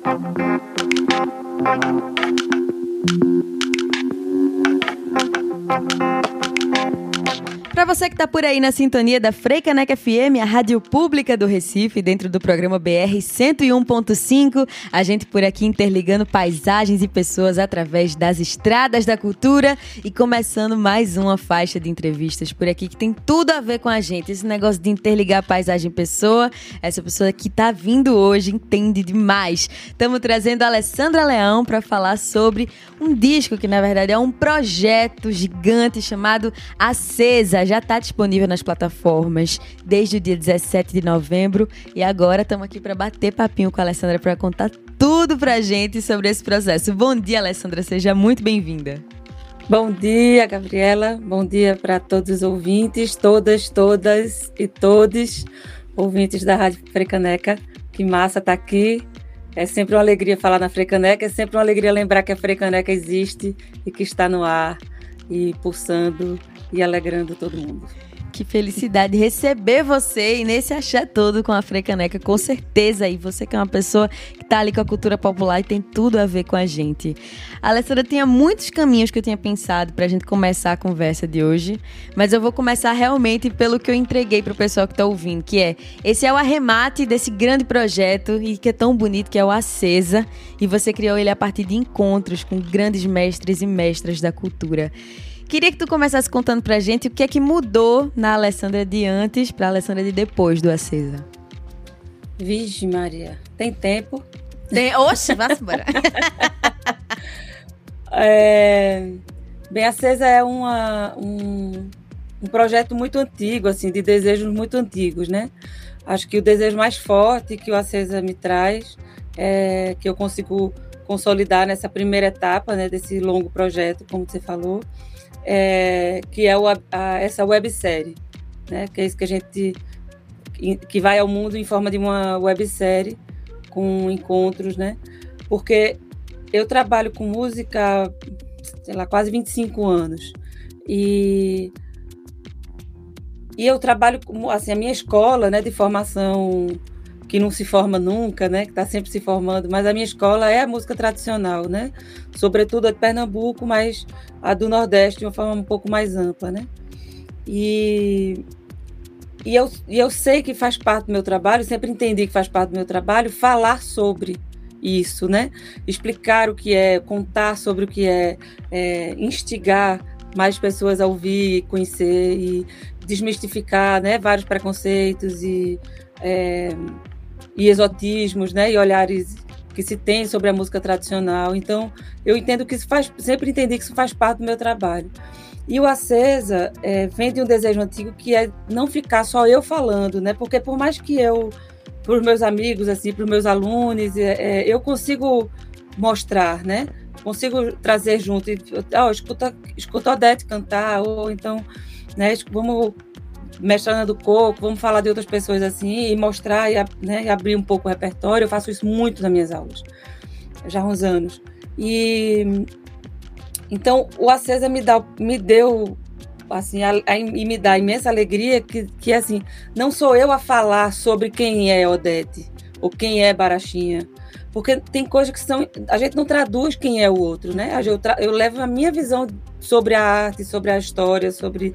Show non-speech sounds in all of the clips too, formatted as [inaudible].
Thank you. Para você que está por aí na sintonia da Freicaneca FM, a rádio pública do Recife, dentro do programa BR 101.5, a gente por aqui interligando paisagens e pessoas através das estradas da cultura e começando mais uma faixa de entrevistas por aqui que tem tudo a ver com a gente. Esse negócio de interligar paisagem e pessoa, essa pessoa que está vindo hoje entende demais. Estamos trazendo a Alessandra Leão para falar sobre um disco que na verdade é um projeto gigante chamado Acesa já está disponível nas plataformas desde o dia 17 de novembro e agora estamos aqui para bater papinho com a Alessandra para contar tudo para gente sobre esse processo. Bom dia, Alessandra, seja muito bem-vinda. Bom dia, Gabriela. Bom dia para todos os ouvintes, todas, todas e todos ouvintes da Rádio Frecaneca. Que massa tá aqui. É sempre uma alegria falar na Frecaneca, é sempre uma alegria lembrar que a Frecaneca existe e que está no ar e pulsando e alegrando todo mundo. Que felicidade receber você e nesse achar todo com a Frecaneca, com certeza. E você que é uma pessoa que tá ali com a cultura popular e tem tudo a ver com a gente. A Alessandra tinha muitos caminhos que eu tinha pensado pra gente começar a conversa de hoje, mas eu vou começar realmente pelo que eu entreguei pro pessoal que tá ouvindo, que é esse é o arremate desse grande projeto e que é tão bonito, que é o Acesa, e você criou ele a partir de encontros com grandes mestres e mestras da cultura. Queria que tu começasse contando pra gente o que é que mudou na Alessandra de antes pra Alessandra de depois do Acesa. Vixe, Maria. Tem tempo? Tem... Oxe, vá embora. [laughs] é... Bem, Acesa é uma, um, um projeto muito antigo, assim, de desejos muito antigos, né? Acho que o desejo mais forte que o Acesa me traz é que eu consigo consolidar nessa primeira etapa, né, desse longo projeto, como você falou, é, que é o, a, essa websérie, né? Que é isso que a gente que vai ao mundo em forma de uma websérie com encontros, né? Porque eu trabalho com música, sei lá, quase 25 anos. E e eu trabalho assim a minha escola, né, de formação que não se forma nunca, né? Que está sempre se formando. Mas a minha escola é a música tradicional, né? Sobretudo a de Pernambuco, mas a do Nordeste de uma forma um pouco mais ampla, né? E, e, eu, e eu sei que faz parte do meu trabalho, sempre entendi que faz parte do meu trabalho falar sobre isso, né? Explicar o que é, contar sobre o que é, é instigar mais pessoas a ouvir, conhecer e desmistificar, né? Vários preconceitos e é, e exotismos, né, e olhares que se tem sobre a música tradicional. Então, eu entendo que isso faz, sempre entendi que isso faz parte do meu trabalho. E o Acesa é, vem de um desejo antigo que é não ficar só eu falando, né? Porque por mais que eu, para os meus amigos, assim, para os meus alunos, é, é, eu consigo mostrar, né? Consigo trazer junto, e, oh, escuta, escuta Odete cantar, ou então, né? Vamos mestrando do coco, vamos falar de outras pessoas assim e mostrar e, né, e abrir um pouco o repertório. Eu faço isso muito nas minhas aulas, já há uns anos. E então o Acesa me, dá, me deu assim a, a, e me dá imensa alegria que, que assim não sou eu a falar sobre quem é Odete ou quem é Barachinha porque tem coisas que são a gente não traduz quem é o outro né eu, eu levo a minha visão sobre a arte sobre a história sobre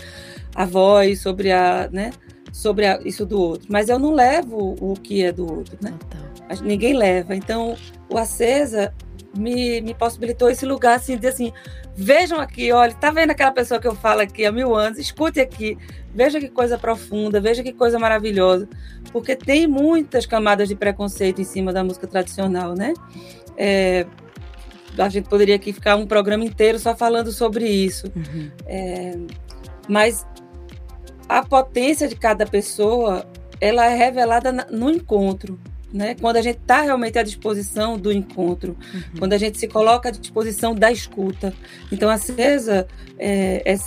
a voz, sobre a, né, sobre a, isso do outro. Mas eu não levo o que é do outro, né? Então. Ninguém leva. Então, o Acesa me, me possibilitou esse lugar assim, de assim, vejam aqui, olha, tá vendo aquela pessoa que eu falo aqui há mil anos? Escute aqui, veja que coisa profunda, veja que coisa maravilhosa, porque tem muitas camadas de preconceito em cima da música tradicional, né? É, a gente poderia aqui ficar um programa inteiro só falando sobre isso. Uhum. É, mas a potência de cada pessoa ela é revelada no encontro. Né? Quando a gente está realmente à disposição do encontro, uhum. quando a gente se coloca à disposição da escuta. Então, a CESA, é, é,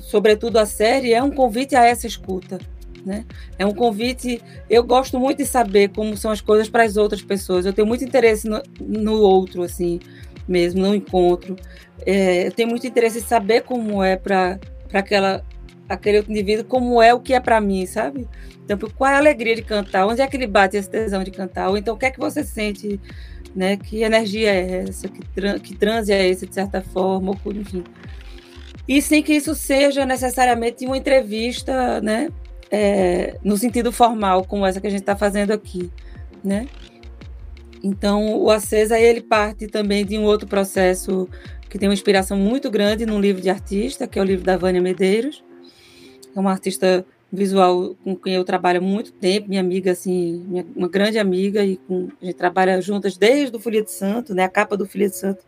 sobretudo a série, é um convite a essa escuta. Né? É um convite. Eu gosto muito de saber como são as coisas para as outras pessoas. Eu tenho muito interesse no, no outro, assim, mesmo, no encontro. É, eu tenho muito interesse em saber como é para aquela aquele outro indivíduo como é o que é para mim, sabe? Então, qual é a alegria de cantar? Onde é que ele bate esse tesão de cantar? Ou então, o que é que você sente, né? Que energia é essa? Que, tran que transe é esse, de certa forma? Ou, enfim. E sem que isso seja necessariamente uma entrevista, né? É, no sentido formal, como essa que a gente está fazendo aqui, né? Então, o Acesa, ele parte também de um outro processo que tem uma inspiração muito grande num livro de artista, que é o livro da Vânia Medeiros. É uma artista visual com quem eu trabalho há muito tempo, minha amiga, assim, minha, uma grande amiga, e com, a gente trabalha juntas desde o Folia de Santo, né? A capa do Folia de Santo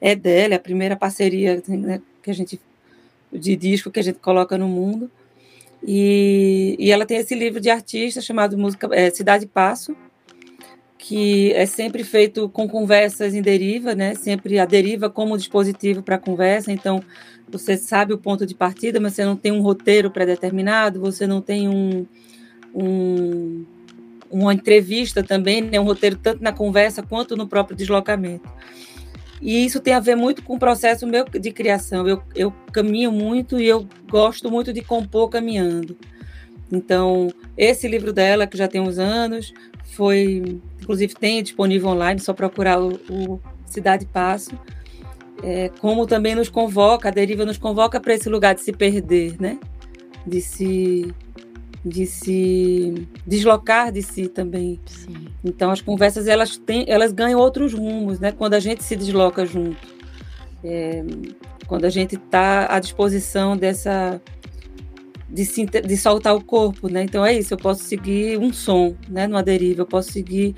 é dela, é a primeira parceria né, que a gente de disco que a gente coloca no mundo. E, e ela tem esse livro de artista chamado Música é, Cidade Passo, que é sempre feito com conversas em deriva, né? Sempre a deriva como dispositivo para conversa. Então, você sabe o ponto de partida, mas você não tem um roteiro pré-determinado, você não tem um, um, uma entrevista também, né? um roteiro tanto na conversa quanto no próprio deslocamento. E isso tem a ver muito com o processo meu de criação. Eu, eu caminho muito e eu gosto muito de compor caminhando. Então, esse livro dela, que já tem uns anos, foi, inclusive tem disponível online, só procurar o, o Cidade Passo, é, como também nos convoca, a deriva nos convoca para esse lugar de se perder, né? De se de se deslocar de si também. Sim. Então as conversas elas têm, elas ganham outros rumos, né? Quando a gente se desloca junto, é, quando a gente está à disposição dessa de, se, de soltar o corpo, né? Então é isso, eu posso seguir um som, né? Numa deriva, eu posso seguir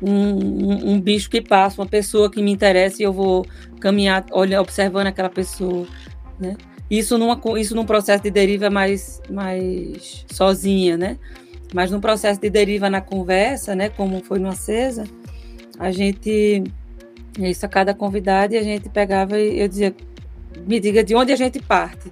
um, um, um, bicho que passa, uma pessoa que me interessa e eu vou caminhar, olha, observando aquela pessoa, né? Isso, numa, isso num processo de deriva mais, mais sozinha, né? Mas num processo de deriva na conversa, né? Como foi no Acesa, a gente, isso a cada convidado, a gente pegava e eu dizia, me diga de onde a gente parte.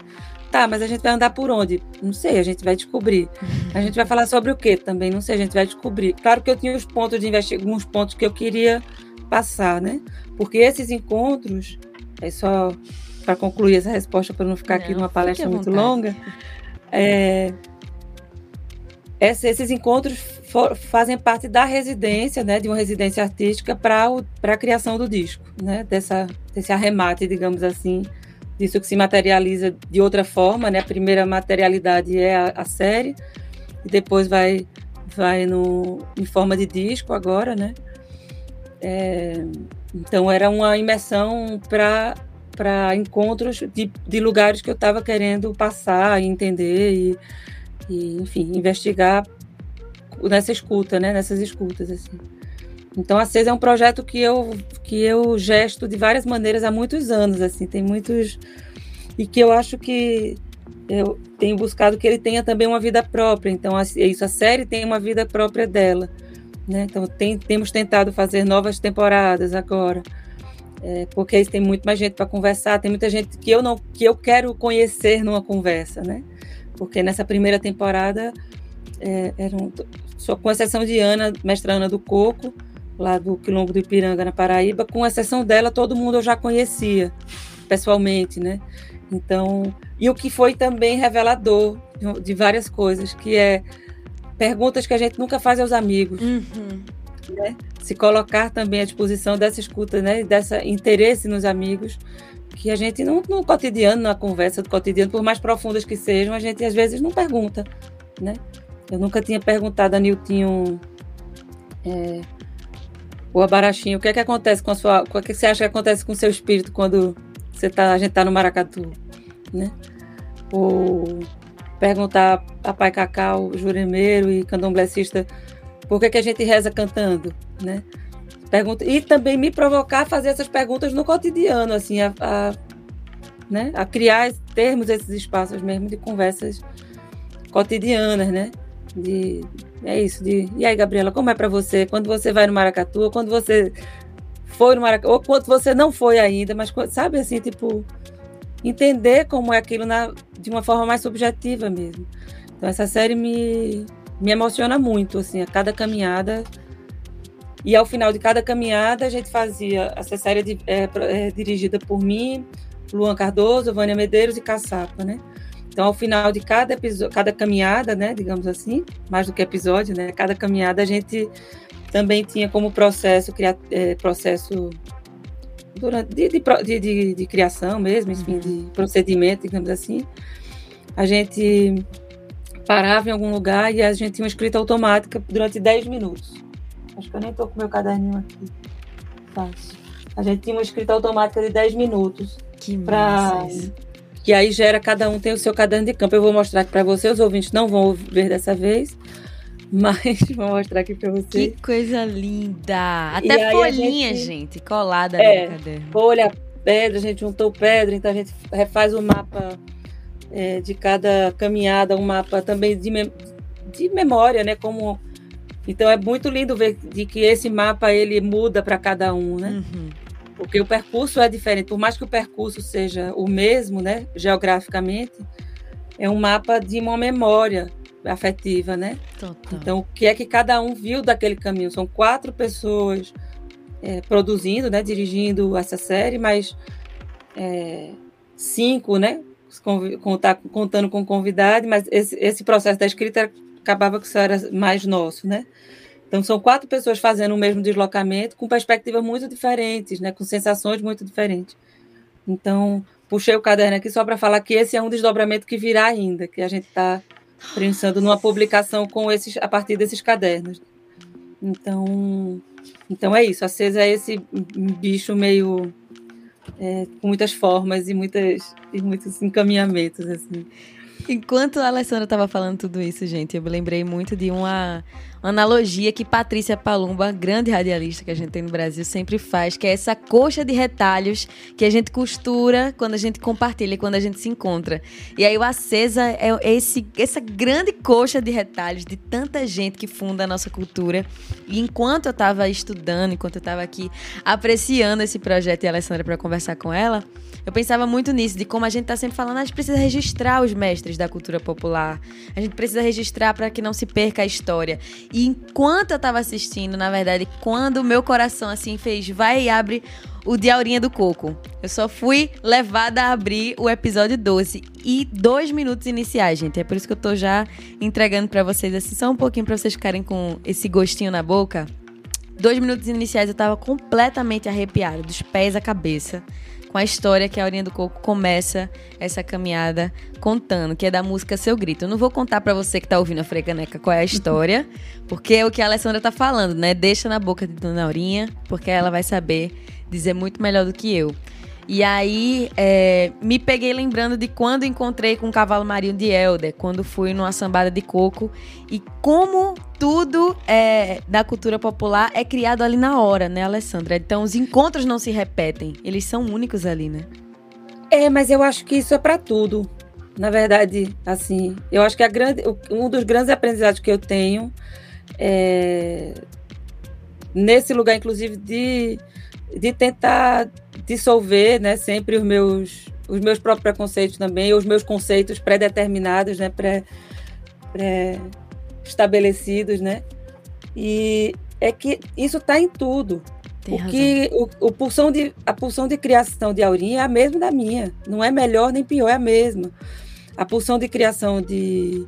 Tá, mas a gente vai andar por onde? Não sei, a gente vai descobrir. A gente vai falar sobre o quê também? Não sei, a gente vai descobrir. Claro que eu tinha os pontos de investigação, alguns pontos que eu queria passar, né? Porque esses encontros, é só para concluir essa resposta, para não ficar não, aqui numa palestra muito longa, é, esses encontros for, fazem parte da residência, né, de uma residência artística para a criação do disco, né, dessa, desse arremate, digamos assim, disso que se materializa de outra forma, né? A primeira materialidade é a, a série, e depois vai vai no, em forma de disco agora, né? É, então era uma imersão para para encontros de, de lugares que eu estava querendo passar e entender e, e, enfim investigar nessa escuta, né? Nessas escutas assim. Então a CES é um projeto que eu que eu gesto de várias maneiras há muitos anos, assim, tem muitos e que eu acho que eu tenho buscado que ele tenha também uma vida própria. Então é isso, a série tem uma vida própria dela, né? Então tem, temos tentado fazer novas temporadas agora. É, porque tem muito mais gente para conversar, tem muita gente que eu não que eu quero conhecer numa conversa, né? Porque nessa primeira temporada é, eram, só com exceção de Ana, mestra Ana do Coco, lá do Quilombo do Ipiranga, na Paraíba, com exceção dela, todo mundo eu já conhecia pessoalmente, né? Então, e o que foi também revelador de várias coisas, que é perguntas que a gente nunca faz aos amigos. Uhum. Né? Se colocar também à disposição dessa escuta, né? dessa interesse nos amigos, que a gente não, no cotidiano, na conversa do cotidiano, por mais profundas que sejam, a gente às vezes não pergunta, né? Eu nunca tinha perguntado a Niltinho é, o Abarachinho, o que é que acontece com a sua. O que, é que você acha que acontece com o seu espírito quando você tá, a gente está no Maracatu? Né? Ou perguntar a Pai Cacau, juremeiro e candomblessista, por que, que a gente reza cantando? Né? Pergunta, e também me provocar a fazer essas perguntas no cotidiano, assim, a, a, né? a criar, termos esses espaços mesmo de conversas cotidianas, né? De, é isso, de. E aí, Gabriela, como é para você? Quando você vai no Maracatu, quando você foi no Maracatu, ou quando você não foi ainda, mas sabe assim, tipo, entender como é aquilo na, de uma forma mais subjetiva mesmo. Então, essa série me, me emociona muito, assim, a cada caminhada. E ao final de cada caminhada, a gente fazia. Essa série é, é, é dirigida por mim, Luan Cardoso, Vânia Medeiros e Caçapa, né? Então, ao final de cada episódio, cada caminhada, né, digamos assim, mais do que episódio, né, cada caminhada a gente também tinha como processo, criar, é, processo durante, de, de, de, de, criação mesmo, enfim, de uhum. procedimento, digamos assim. A gente parava em algum lugar e a gente tinha uma escrita automática durante 10 minutos. Acho que eu nem estou com meu caderninho aqui. Fácil. A gente tinha uma escrita automática de 10 minutos. Que pra... Que aí gera, cada um tem o seu caderno de campo. Eu vou mostrar aqui para você, os ouvintes não vão ver dessa vez, [laughs] mas vou mostrar aqui para você. Que coisa linda! Até folhinha, gente... gente, colada é, no caderno. Folha, pedra, a gente juntou pedra, então a gente refaz o mapa é, de cada caminhada, um mapa também de, mem de memória, né? Como então é muito lindo ver de que esse mapa ele muda para cada um, né? Uhum. Porque o percurso é diferente, por mais que o percurso seja o mesmo, né, geograficamente, é um mapa de uma memória afetiva, né? Total. Então, o que é que cada um viu daquele caminho? São quatro pessoas é, produzindo, né, dirigindo essa série, mas é, cinco, né, contando com convidado, mas esse, esse processo da escrita acabava que isso era mais nosso, né? Então são quatro pessoas fazendo o mesmo deslocamento com perspectivas muito diferentes, né? Com sensações muito diferentes. Então puxei o caderno aqui só para falar que esse é um desdobramento que virá ainda, que a gente está pensando numa publicação com esses a partir desses cadernos. Então, então é isso. A Cesa é esse bicho meio é, com muitas formas e muitas e muitos encaminhamentos assim. Enquanto a Alessandra estava falando tudo isso, gente, eu me lembrei muito de uma analogia que Patrícia Palumba, grande radialista que a gente tem no Brasil, sempre faz, que é essa coxa de retalhos que a gente costura quando a gente compartilha, quando a gente se encontra. E aí o Acesa é esse, essa grande coxa de retalhos de tanta gente que funda a nossa cultura. E enquanto eu estava estudando, enquanto eu estava aqui apreciando esse projeto e a Alessandra para conversar com ela, eu pensava muito nisso, de como a gente está sempre falando, a gente precisa registrar os mestres da cultura popular. A gente precisa registrar para que não se perca a história. E enquanto eu estava assistindo, na verdade, quando meu coração assim fez, vai e abre o de Aurinha do Coco. Eu só fui levada a abrir o episódio 12 e dois minutos iniciais, gente. É por isso que eu tô já entregando para vocês assim só um pouquinho para vocês ficarem com esse gostinho na boca. Dois minutos iniciais eu tava completamente arrepiada, dos pés à cabeça com a história que a Aurinha do Coco começa essa caminhada contando, que é da música Seu Grito. Eu não vou contar para você que tá ouvindo a Frecaneca qual é a história, [laughs] porque é o que a Alessandra tá falando, né? Deixa na boca de Dona Aurinha, porque ela vai saber dizer muito melhor do que eu. E aí, é, me peguei lembrando de quando encontrei com o cavalo marinho de Helder, quando fui numa sambada de coco, e como tudo é, da cultura popular é criado ali na hora, né, Alessandra? Então, os encontros não se repetem, eles são únicos ali, né? É, mas eu acho que isso é para tudo. Na verdade, assim, eu acho que grande, um dos grandes aprendizados que eu tenho é nesse lugar, inclusive, de, de tentar dissolver, né, sempre os meus os meus próprios preconceitos também, os meus conceitos pré-determinados, né, pré, pré estabelecidos, né? E é que isso está em tudo. Tem porque o, o, pulsão de, a pulsão de criação de Aurinha é a mesma da minha. Não é melhor nem pior, é a mesma. A pulsão de criação de,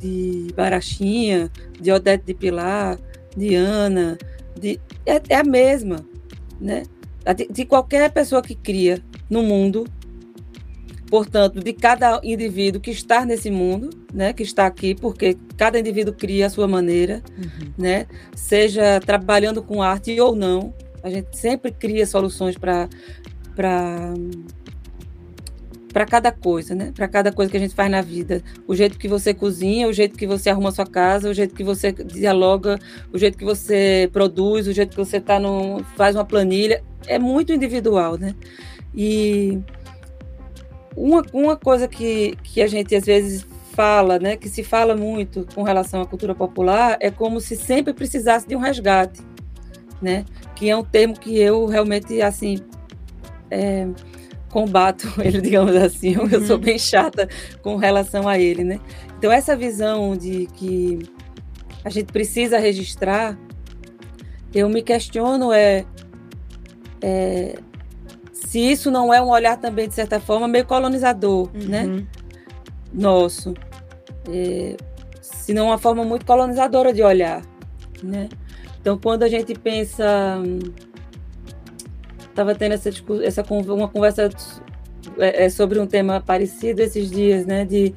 de Barachinha, de Odete de Pilar, de Ana, de, é, é a mesma. Né? de, qualquer pessoa que cria no mundo, portanto, de cada indivíduo que está nesse mundo, né, que está aqui, porque cada indivíduo cria a sua maneira, uhum. né, seja trabalhando com arte ou não, a gente sempre cria soluções para para cada coisa, né? Para cada coisa que a gente faz na vida. O jeito que você cozinha, o jeito que você arruma sua casa, o jeito que você dialoga, o jeito que você produz, o jeito que você tá no, faz uma planilha, é muito individual, né? E uma, uma coisa que, que a gente às vezes fala, né, que se fala muito com relação à cultura popular, é como se sempre precisasse de um resgate, né? Que é um termo que eu realmente, assim, é, combato [laughs] ele, digamos assim. Uhum. Eu sou uhum. bem chata com relação a ele, né? Então, essa visão de que a gente precisa registrar, eu me questiono é, é se isso não é um olhar também, de certa forma, meio colonizador, uhum. né? nosso, é, senão uma forma muito colonizadora de olhar, né? Então, quando a gente pensa, estava tendo essa, essa uma conversa é, é, sobre um tema parecido esses dias, né? De,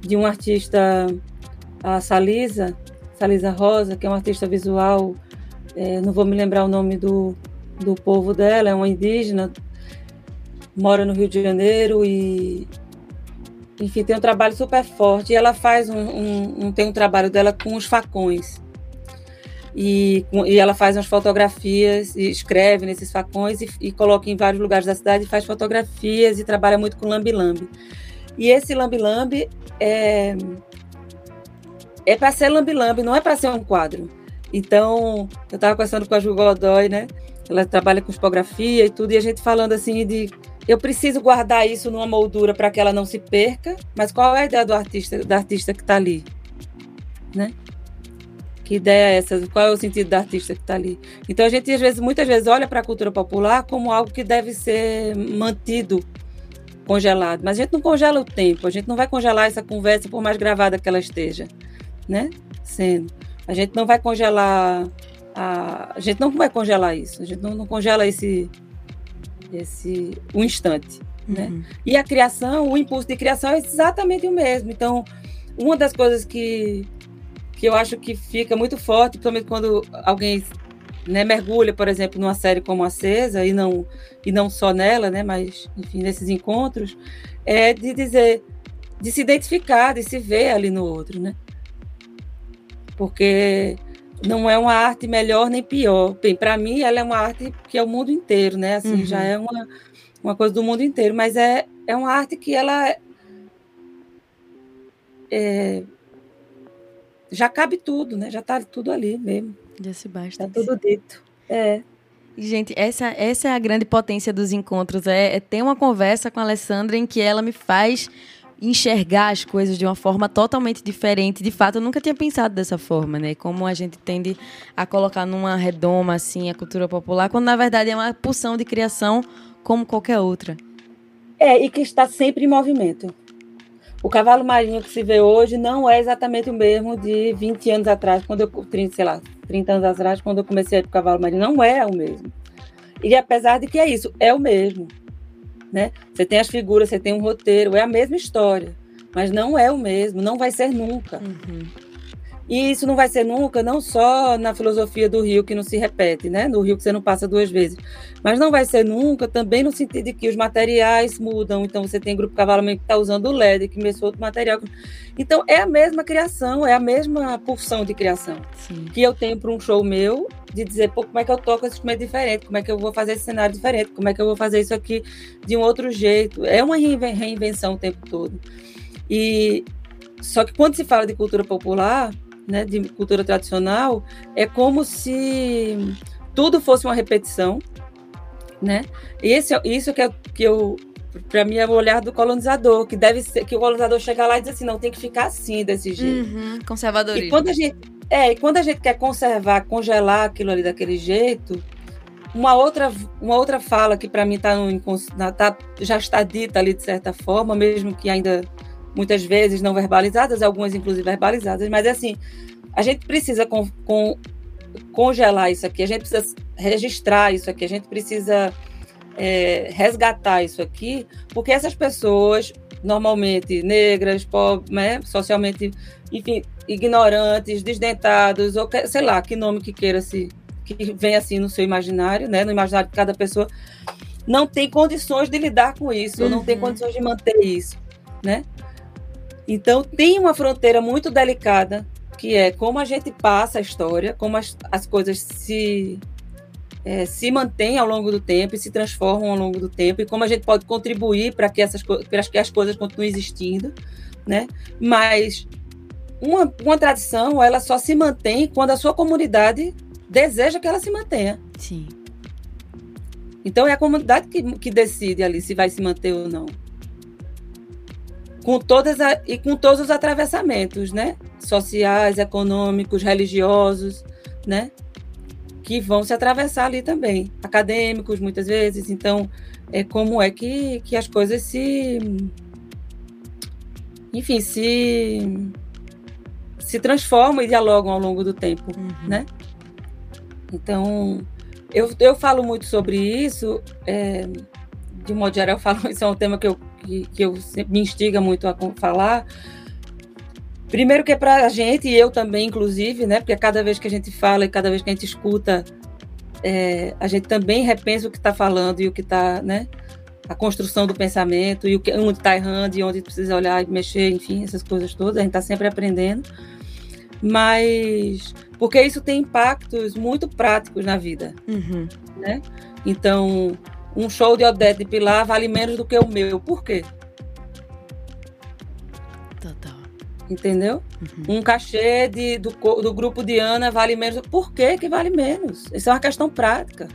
de um artista, a Salisa, Salisa Rosa, que é uma artista visual, é, não vou me lembrar o nome do, do povo dela, é uma indígena, mora no Rio de Janeiro e enfim, tem um trabalho super forte. E ela faz um, um, um tem um trabalho dela com os facões. E, e, ela faz umas fotografias e escreve nesses facões e, e, coloca em vários lugares da cidade, faz fotografias e trabalha muito com lambi-lambi. E esse lambi-lambi é, é para ser lambi-lambi, não é para ser um quadro. Então, eu estava conversando com a Ju Godoy, né? Ela trabalha com tipografia e tudo, e a gente falando assim de eu preciso guardar isso numa moldura para que ela não se perca, mas qual é a ideia do artista, da artista que está ali? Né? Que ideia é essa? Qual é o sentido da artista que está ali? Então a gente às vezes, muitas vezes olha para a cultura popular como algo que deve ser mantido congelado, mas a gente não congela o tempo, a gente não vai congelar essa conversa por mais gravada que ela esteja, né? Sendo, a gente não vai congelar a, a gente não vai congelar isso, a gente não, não congela esse esse um instante, né? uhum. né? E a criação, o impulso de criação é exatamente o mesmo. Então, uma das coisas que que eu acho que fica muito forte, principalmente quando alguém né, mergulha, por exemplo, numa série como Acesa e não e não só nela, né, mas enfim nesses encontros, é de dizer, de se identificar, de se ver ali no outro, né? Porque não é uma arte melhor nem pior. Bem, para mim ela é uma arte que é o mundo inteiro, né? Assim, uhum. já é uma, uma coisa do mundo inteiro, mas é, é uma arte que ela é, já cabe tudo, né? Já está tudo ali mesmo. Já se basta. Está tudo dito. É. Gente, essa, essa é a grande potência dos encontros. É, é ter uma conversa com a Alessandra em que ela me faz enxergar as coisas de uma forma totalmente diferente. De fato, eu nunca tinha pensado dessa forma, né? Como a gente tende a colocar numa redoma assim a cultura popular, quando na verdade é uma pulsão de criação como qualquer outra. É, e que está sempre em movimento. O cavalo marinho que se vê hoje não é exatamente o mesmo de 20 anos atrás, quando eu 30, sei lá, 30 anos atrás, quando eu comecei a ir para o cavalo marinho, não é o mesmo. E apesar de que é isso, é o mesmo né? Você tem as figuras, você tem um roteiro, é a mesma história, mas não é o mesmo, não vai ser nunca. Uhum. E isso não vai ser nunca, não só na filosofia do rio que não se repete, né? No rio que você não passa duas vezes. Mas não vai ser nunca também no sentido de que os materiais mudam. Então você tem grupo cavalo que está usando o LED, que começou outro material. Então é a mesma criação, é a mesma pulsão de criação Sim. que eu tenho para um show meu, de dizer, pô, como é que eu toco esse instrumento diferente, como é que eu vou fazer esse cenário diferente, como é que eu vou fazer isso aqui de um outro jeito. É uma reinvenção o tempo todo. E só que quando se fala de cultura popular, né, de cultura tradicional, é como se tudo fosse uma repetição, né? E esse, isso que, é, que eu, para mim, é o olhar do colonizador, que deve ser, que o colonizador chega lá e diz assim, não, tem que ficar assim, desse jeito. Uhum, conservadorismo. E quando a gente, é, e quando a gente quer conservar, congelar aquilo ali daquele jeito, uma outra, uma outra fala que para mim tá no, tá, já está dita ali de certa forma, mesmo que ainda muitas vezes não verbalizadas, algumas inclusive verbalizadas, mas é assim, a gente precisa com, com, congelar isso aqui, a gente precisa registrar isso aqui, a gente precisa é, resgatar isso aqui, porque essas pessoas, normalmente negras, pobres, né, socialmente, enfim, ignorantes, desdentados, ou sei lá, que nome que queira se que vem assim no seu imaginário, né, no imaginário de cada pessoa, não tem condições de lidar com isso, uhum. não tem uhum. condições de manter isso, né? Então, tem uma fronteira muito delicada, que é como a gente passa a história, como as, as coisas se, é, se mantêm ao longo do tempo e se transformam ao longo do tempo, e como a gente pode contribuir para que, essas, para que as coisas continuem existindo, né? Mas uma, uma tradição, ela só se mantém quando a sua comunidade deseja que ela se mantenha. Sim. Então, é a comunidade que, que decide ali se vai se manter ou não com todas a, e com todos os atravessamentos, né? Sociais, econômicos, religiosos, né? Que vão se atravessar ali também, acadêmicos muitas vezes. Então, é como é que, que as coisas se enfim, se se transformam e dialogam ao longo do tempo, uhum. né? Então, eu, eu falo muito sobre isso, é, de modo geral, eu falo, [laughs] isso é um tema que eu, que, que eu me instiga muito a falar. Primeiro que é para a gente, e eu também, inclusive, né? Porque cada vez que a gente fala e cada vez que a gente escuta, é, a gente também repensa o que está falando e o que está, né? A construção do pensamento e o que, onde está errando e onde precisa olhar e mexer, enfim, essas coisas todas. A gente está sempre aprendendo. Mas porque isso tem impactos muito práticos na vida, uhum. né? Então, um show de Odete de Pilar vale menos do que o meu. Por quê? Total. Entendeu? Uhum. Um cachê de, do, do grupo de Ana vale menos. Por que, que vale menos? Isso é uma questão prática.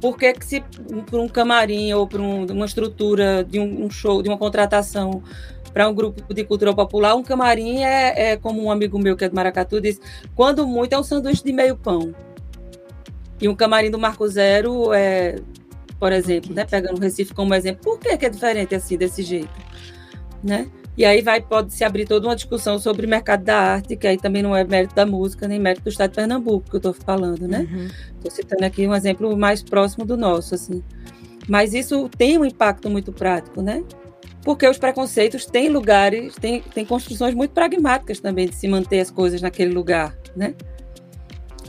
Por que, que se para um camarim ou para um, uma estrutura de um, um show, de uma contratação para um grupo de cultura popular, um camarim é, é, como um amigo meu que é de Maracatu disse, quando muito é um sanduíche de meio pão. E um camarim do Marco Zero é por exemplo, né? Pegando o Recife como exemplo, por que, que é diferente assim, desse jeito? Né? E aí vai, pode se abrir toda uma discussão sobre o mercado da arte, que aí também não é mérito da música, nem mérito do Estado de Pernambuco, que eu estou falando, né? Estou uhum. citando aqui um exemplo mais próximo do nosso, assim. Mas isso tem um impacto muito prático, né? Porque os preconceitos têm lugares, têm, têm construções muito pragmáticas também de se manter as coisas naquele lugar, né?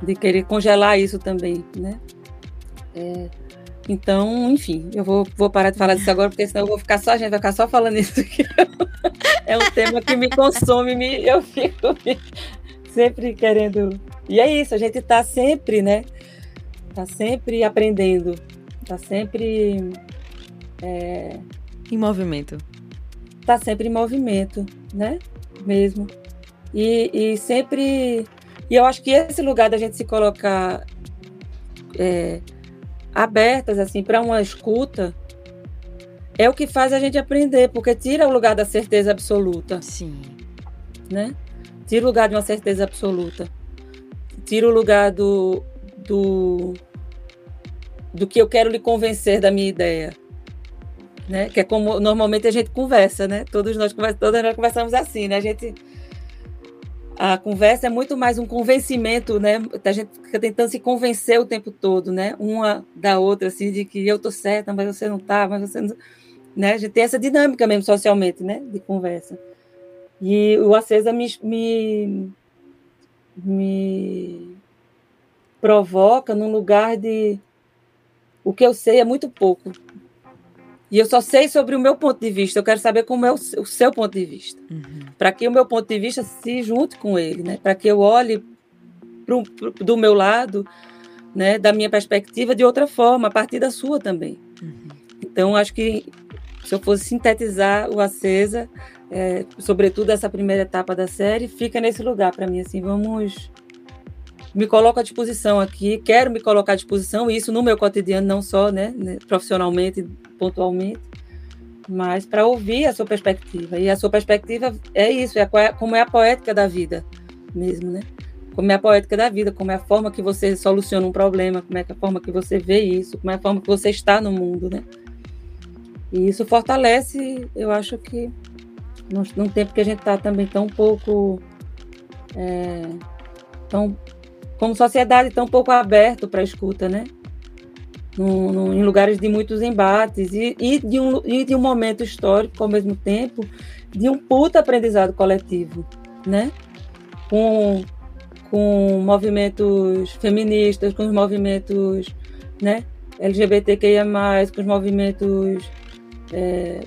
De querer congelar isso também, né? É, então, enfim, eu vou, vou parar de falar disso agora, porque senão eu vou ficar só, a gente vai ficar só falando isso. [laughs] É um tema que me consome, me, eu fico me, sempre querendo. E é isso, a gente está sempre, né? Está sempre aprendendo, está sempre. É, em movimento. Está sempre em movimento, né? Mesmo. E, e sempre. E eu acho que esse lugar da gente se colocar. É, abertas assim para uma escuta é o que faz a gente aprender, porque tira o lugar da certeza absoluta. Sim. Né? Tira o lugar de uma certeza absoluta. Tira o lugar do, do, do que eu quero lhe convencer da minha ideia. Né? Que é como normalmente a gente conversa, né? Todos nós, todos nós conversamos assim, né? A gente a conversa é muito mais um convencimento, né? A gente fica tentando se convencer o tempo todo, né? Uma da outra, assim, de que eu tô certa, mas você não tá, mas você não... Né? A gente tem essa dinâmica mesmo socialmente, né? De conversa. E o Acesa me, me, me provoca num lugar de o que eu sei é muito pouco. E eu só sei sobre o meu ponto de vista. Eu quero saber como é o, o seu ponto de vista. Uhum. Para que o meu ponto de vista se junte com ele, né? Para que eu olhe pro, pro, do meu lado, né? Da minha perspectiva de outra forma, a partir da sua também. Uhum. Então, acho que se eu fosse sintetizar o Acesa, é, sobretudo essa primeira etapa da série, fica nesse lugar para mim. Assim, vamos me coloco à disposição aqui, quero me colocar à disposição, isso no meu cotidiano, não só né, né profissionalmente, pontualmente, mas para ouvir a sua perspectiva. E a sua perspectiva é isso, é a, como é a poética da vida mesmo, né? Como é a poética da vida, como é a forma que você soluciona um problema, como é a forma que você vê isso, como é a forma que você está no mundo, né? E isso fortalece, eu acho que, num tempo que a gente está também tão pouco. É, tão como sociedade tão pouco aberto para escuta, né? No, no, em lugares de muitos embates e, e, de um, e de um momento histórico, ao mesmo tempo, de um puta aprendizado coletivo, né? Com, com movimentos feministas, com os movimentos né, LGBTQIA+, com os movimentos é,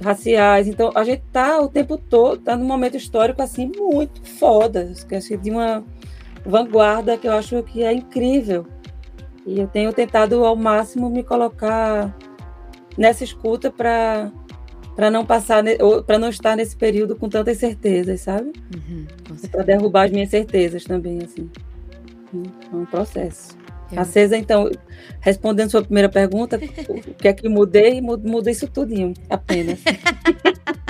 raciais. Então, a gente está o tempo todo, está num momento histórico, assim, muito foda, de uma vanguarda que eu acho que é incrível. E eu tenho tentado ao máximo me colocar nessa escuta para para não passar para não estar nesse período com tantas certezas, sabe? Uhum, para derrubar as minhas certezas também, assim. É um processo. Acesa, então, respondendo sua primeira pergunta, o que é que mudei? Muda isso tudinho, apenas. [laughs]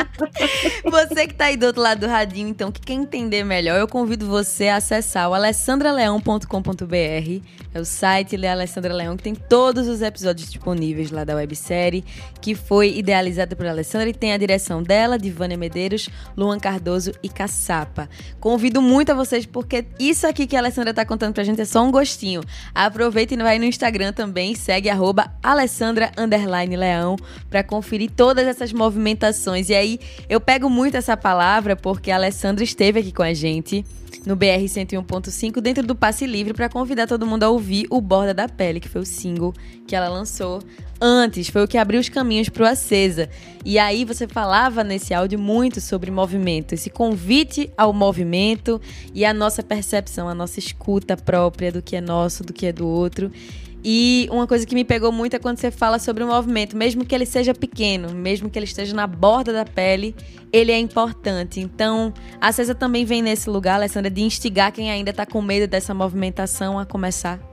você que tá aí do outro lado do radinho, então, que quer entender melhor, eu convido você a acessar o alessandraleão.com.br. É o site da Alessandra Leão, que tem todos os episódios disponíveis lá da websérie, que foi idealizada por Alessandra e tem a direção dela, de Vânia Medeiros, Luan Cardoso e Caçapa. Convido muito a vocês, porque isso aqui que a Alessandra tá contando pra gente é só um gostinho. Aproveita e vai no Instagram também, segue arroba Alessandra Leão para conferir todas essas movimentações. E aí, eu pego muito essa palavra porque a Alessandra esteve aqui com a gente no BR 101.5 dentro do Passe Livre para convidar todo mundo a ouvir o Borda da Pele, que foi o single que ela lançou antes, foi o que abriu os caminhos para o Acesa. E aí você falava nesse áudio muito sobre movimento, esse convite ao movimento e a nossa percepção, a nossa escuta própria do que é nosso, do que é do outro. E uma coisa que me pegou muito é quando você fala sobre o movimento, mesmo que ele seja pequeno, mesmo que ele esteja na borda da pele, ele é importante. Então, a César também vem nesse lugar, Alessandra, de instigar quem ainda está com medo dessa movimentação a começar.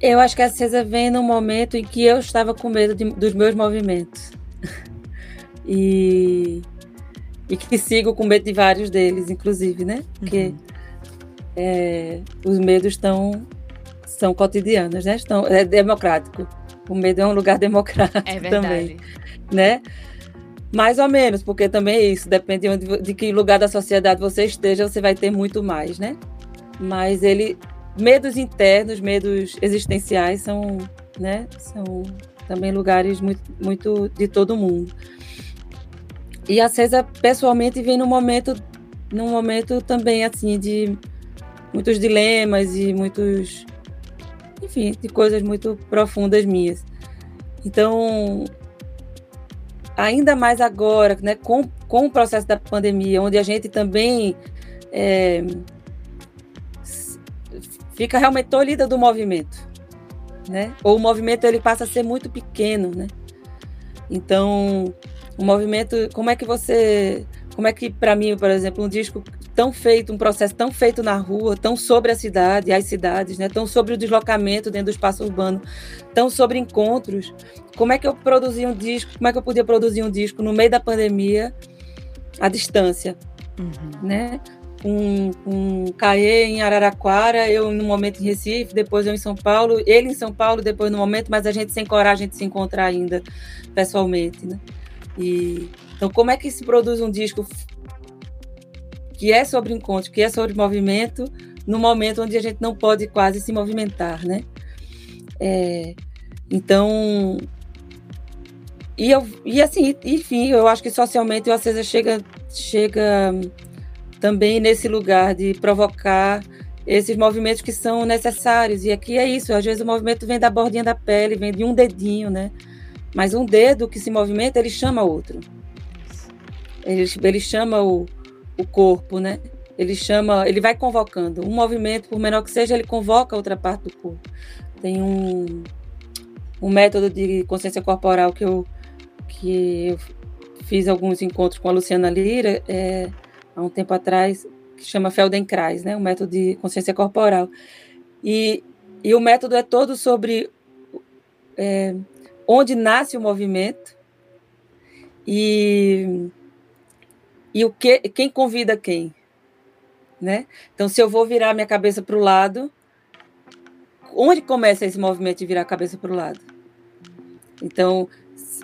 Eu acho que a César vem no momento em que eu estava com medo de, dos meus movimentos. [laughs] e, e que sigo com medo de vários deles, inclusive, né? Porque uhum. é, os medos estão são cotidianas, né? Estão, é democrático. O medo é um lugar [laughs] democrático é também, né? Mais ou menos, porque também é isso, depende de, de que lugar da sociedade você esteja, você vai ter muito mais, né? Mas ele, medos internos, medos existenciais são, né? São também lugares muito, muito de todo mundo. E a César pessoalmente vem num momento, num momento também assim de muitos dilemas e muitos enfim, de coisas muito profundas minhas. Então, ainda mais agora, né, com, com o processo da pandemia, onde a gente também é, fica realmente tolhida do movimento, né? Ou o movimento ele passa a ser muito pequeno, né? Então, o movimento, como é que você, como é que para mim, por exemplo, um disco tão feito, um processo tão feito na rua, tão sobre a cidade, as cidades, né? tão sobre o deslocamento dentro do espaço urbano, tão sobre encontros. Como é que eu produzi um disco? Como é que eu podia produzir um disco no meio da pandemia, à distância, uhum. né? Um, um Caê em Araraquara, eu no momento em Recife, depois eu em São Paulo, ele em São Paulo, depois no momento, mas a gente sem coragem de se encontrar ainda pessoalmente, né? E, então, como é que se produz um disco que é sobre encontro, que é sobre movimento, no momento onde a gente não pode quase se movimentar, né? É, então, e, eu, e assim, enfim, eu acho que socialmente o Acesa chega, chega também nesse lugar de provocar esses movimentos que são necessários. E aqui é isso, às vezes o movimento vem da bordinha da pele, vem de um dedinho, né? Mas um dedo que se movimenta, ele chama outro. Ele, ele chama o, o corpo, né? Ele chama, ele vai convocando. Um movimento, por menor que seja, ele convoca outra parte do corpo. Tem um, um método de consciência corporal que eu, que eu fiz alguns encontros com a Luciana Lira é, há um tempo atrás, que chama Feldenkrais, né? Um método de consciência corporal. E, e o método é todo sobre é, onde nasce o movimento e e o que, quem convida quem, né? Então, se eu vou virar minha cabeça para o lado, onde começa esse movimento de virar a cabeça para o lado? Então,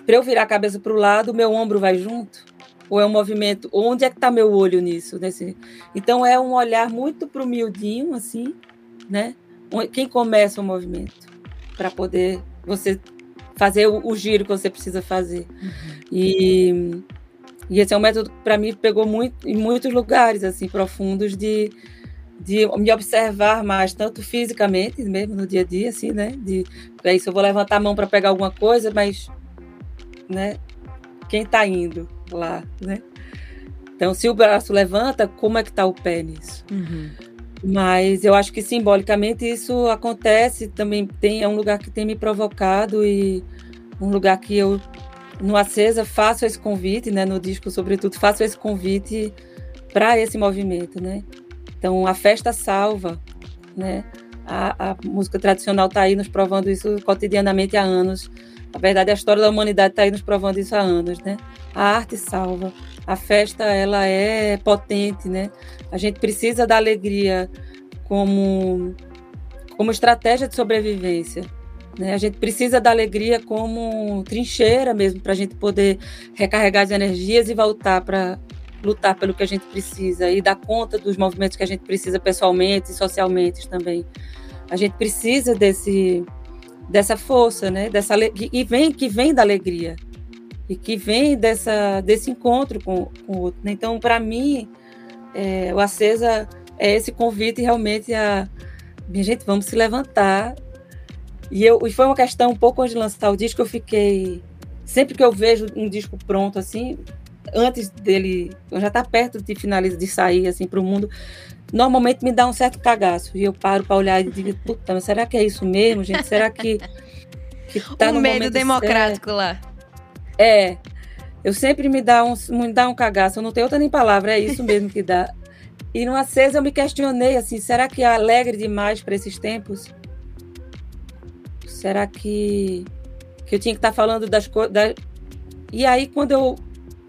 para eu virar a cabeça para o lado, meu ombro vai junto? Ou é um movimento? Onde é que está meu olho nisso? Nesse... Então, é um olhar muito para o miudinho, assim, né? Quem começa o movimento? Para poder você fazer o, o, giro que você precisa fazer. Uhum. E e esse é um método que para mim pegou muito em muitos lugares assim profundos de de me observar mais tanto fisicamente mesmo no dia a dia assim, né? De é isso eu vou levantar a mão para pegar alguma coisa, mas né? Quem está indo lá, né? Então, se o braço levanta, como é que está o pé nisso? Uhum. Mas eu acho que simbolicamente isso acontece também. Tem, é um lugar que tem me provocado e um lugar que eu no Acesa faço esse convite, né, no disco sobretudo, faço esse convite para esse movimento, né? Então a festa salva, né? A, a música tradicional está aí nos provando isso cotidianamente há anos. Na verdade, a história da humanidade está aí nos provando isso há anos, né? A arte salva, a festa ela é potente, né? A gente precisa da alegria como como estratégia de sobrevivência. Né? A gente precisa da alegria como trincheira mesmo para a gente poder recarregar as energias e voltar para lutar pelo que a gente precisa e dar conta dos movimentos que a gente precisa pessoalmente e socialmente também. A gente precisa desse dessa força, né? Dessa que vem que vem da alegria e que vem dessa desse encontro com, com o outro. Né? Então, para mim, é, o acesa é esse convite realmente a minha gente, vamos se levantar. E, eu, e foi uma questão um pouco antes de lançar o disco, eu fiquei. Sempre que eu vejo um disco pronto, assim, antes dele, já está perto de finalizar, de sair assim para o mundo, normalmente me dá um certo cagaço. E eu paro para olhar e digo, puta, mas será que é isso mesmo, gente? Será que. que tá um medo democrático certo? lá. É. Eu sempre me dá um, me dá um cagaço, eu não tenho outra nem palavra, é isso mesmo que dá. E no Acesa eu me questionei assim, será que é alegre demais para esses tempos? Será que, que eu tinha que estar tá falando das coisas? Da... E aí quando eu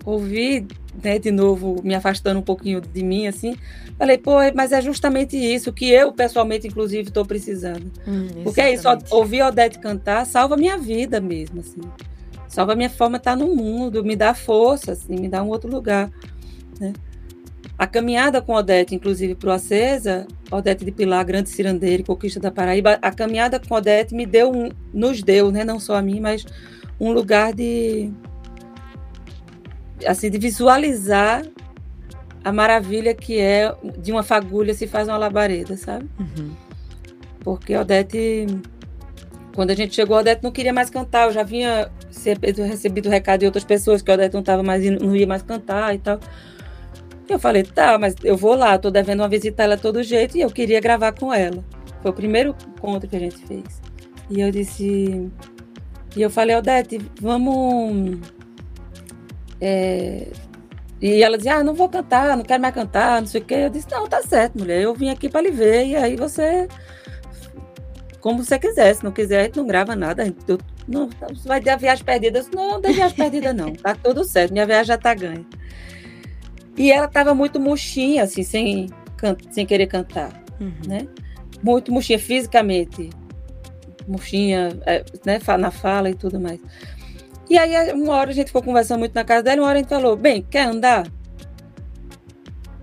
ouvi, né, de novo, me afastando um pouquinho de mim, assim, falei, pô, mas é justamente isso que eu, pessoalmente, inclusive, estou precisando. Hum, Porque é isso, ouvir Odete cantar salva minha vida mesmo, assim. Salva minha forma de estar no mundo, me dá força, assim, me dá um outro lugar, né? A caminhada com Odete, inclusive, para o Acesa, Odete de Pilar, Grande Cirandeira e Conquista da Paraíba, a caminhada com Odete me deu um, nos deu, né, não só a mim, mas um lugar de assim de visualizar a maravilha que é de uma fagulha se faz uma labareda, sabe? Uhum. Porque Odete, quando a gente chegou, Odete não queria mais cantar. Eu já vinha recebido recado de outras pessoas que Odete não tava mais não ia mais cantar e tal. Eu falei, tá, mas eu vou lá, tô devendo uma visita a ela todo jeito e eu queria gravar com ela. Foi o primeiro encontro que a gente fez. E eu disse. E eu falei, Odete, vamos. É... E ela dizia, ah, não vou cantar, não quero mais cantar, não sei o quê. Eu disse, não, tá certo, mulher, eu vim aqui para lhe ver, e aí você. Como você quiser, se não quiser, a gente não grava nada. Eu, não, você vai ter a viagem perdida. Disse, não, não tem viagem perdida, não. Tá tudo certo, minha viagem já tá ganha. E ela estava muito murchinha, assim, sem, sem querer cantar, uhum. né? Muito murchinha fisicamente, murchinha, é, né, na fala e tudo mais. E aí, uma hora a gente ficou conversando muito na casa dela, uma hora a gente falou, bem, quer andar?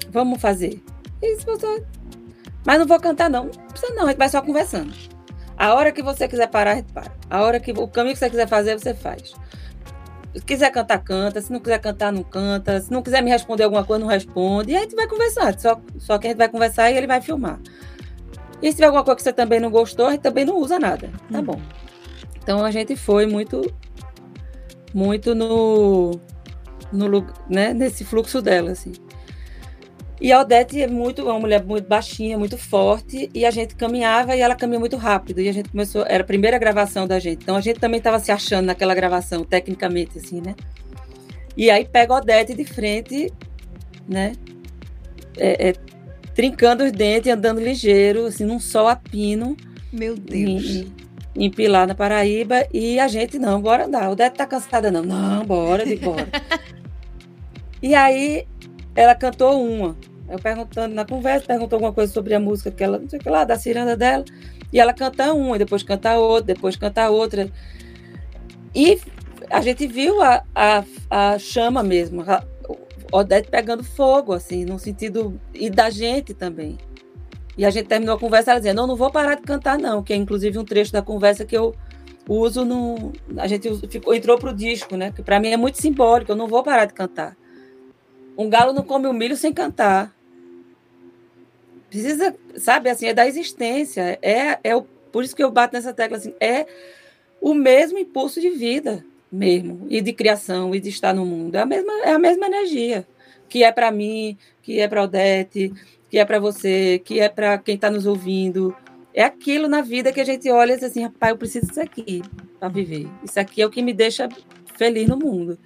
Vamos fazer. Isso, você... Mas não vou cantar, não. Não precisa não, a gente vai só conversando. A hora que você quiser parar, a gente para. A hora que o caminho que você quiser fazer, você faz. Se quiser cantar, canta. Se não quiser cantar, não canta. Se não quiser me responder alguma coisa, não responde. E aí a gente vai conversar. Só, só que a gente vai conversar e ele vai filmar. E se tiver alguma coisa que você também não gostou, a gente também não usa nada. Tá hum. bom. Então a gente foi muito, muito no, no né, nesse fluxo dela, assim. E a Odete é muito uma mulher muito baixinha, muito forte, e a gente caminhava e ela caminha muito rápido. E a gente começou, era a primeira gravação da gente. Então a gente também estava se achando naquela gravação, tecnicamente, assim, né? E aí pega a Odete de frente, né? É, é, trincando os dentes, andando ligeiro, assim, num sol a pino. Meu Deus. Em, em Pilar, na Paraíba, e a gente, não, bora andar. A Odete tá cansada, não. Não, bora, de bora. [laughs] e aí ela cantou uma. Eu perguntando na conversa, perguntou alguma coisa sobre a música que ela, não sei o que lá, da ciranda dela. E ela canta uma, depois canta outra, depois canta outra. E a gente viu a, a, a chama mesmo, a Odete pegando fogo, assim, no sentido. E da gente também. E a gente terminou a conversa, ela dizendo: Não, não vou parar de cantar, não, que é inclusive um trecho da conversa que eu uso no. A gente ficou, entrou pro disco, né? Que para mim é muito simbólico, eu não vou parar de cantar. Um galo não come o milho sem cantar. Precisa, sabe, assim, é da existência. É, é o, por isso que eu bato nessa tecla, assim, é o mesmo impulso de vida mesmo, e de criação, e de estar no mundo. É a mesma, é a mesma energia, que é para mim, que é para Odete, que é para você, que é para quem está nos ouvindo. É aquilo na vida que a gente olha e diz assim, rapaz, eu preciso disso aqui para viver. Isso aqui é o que me deixa feliz no mundo.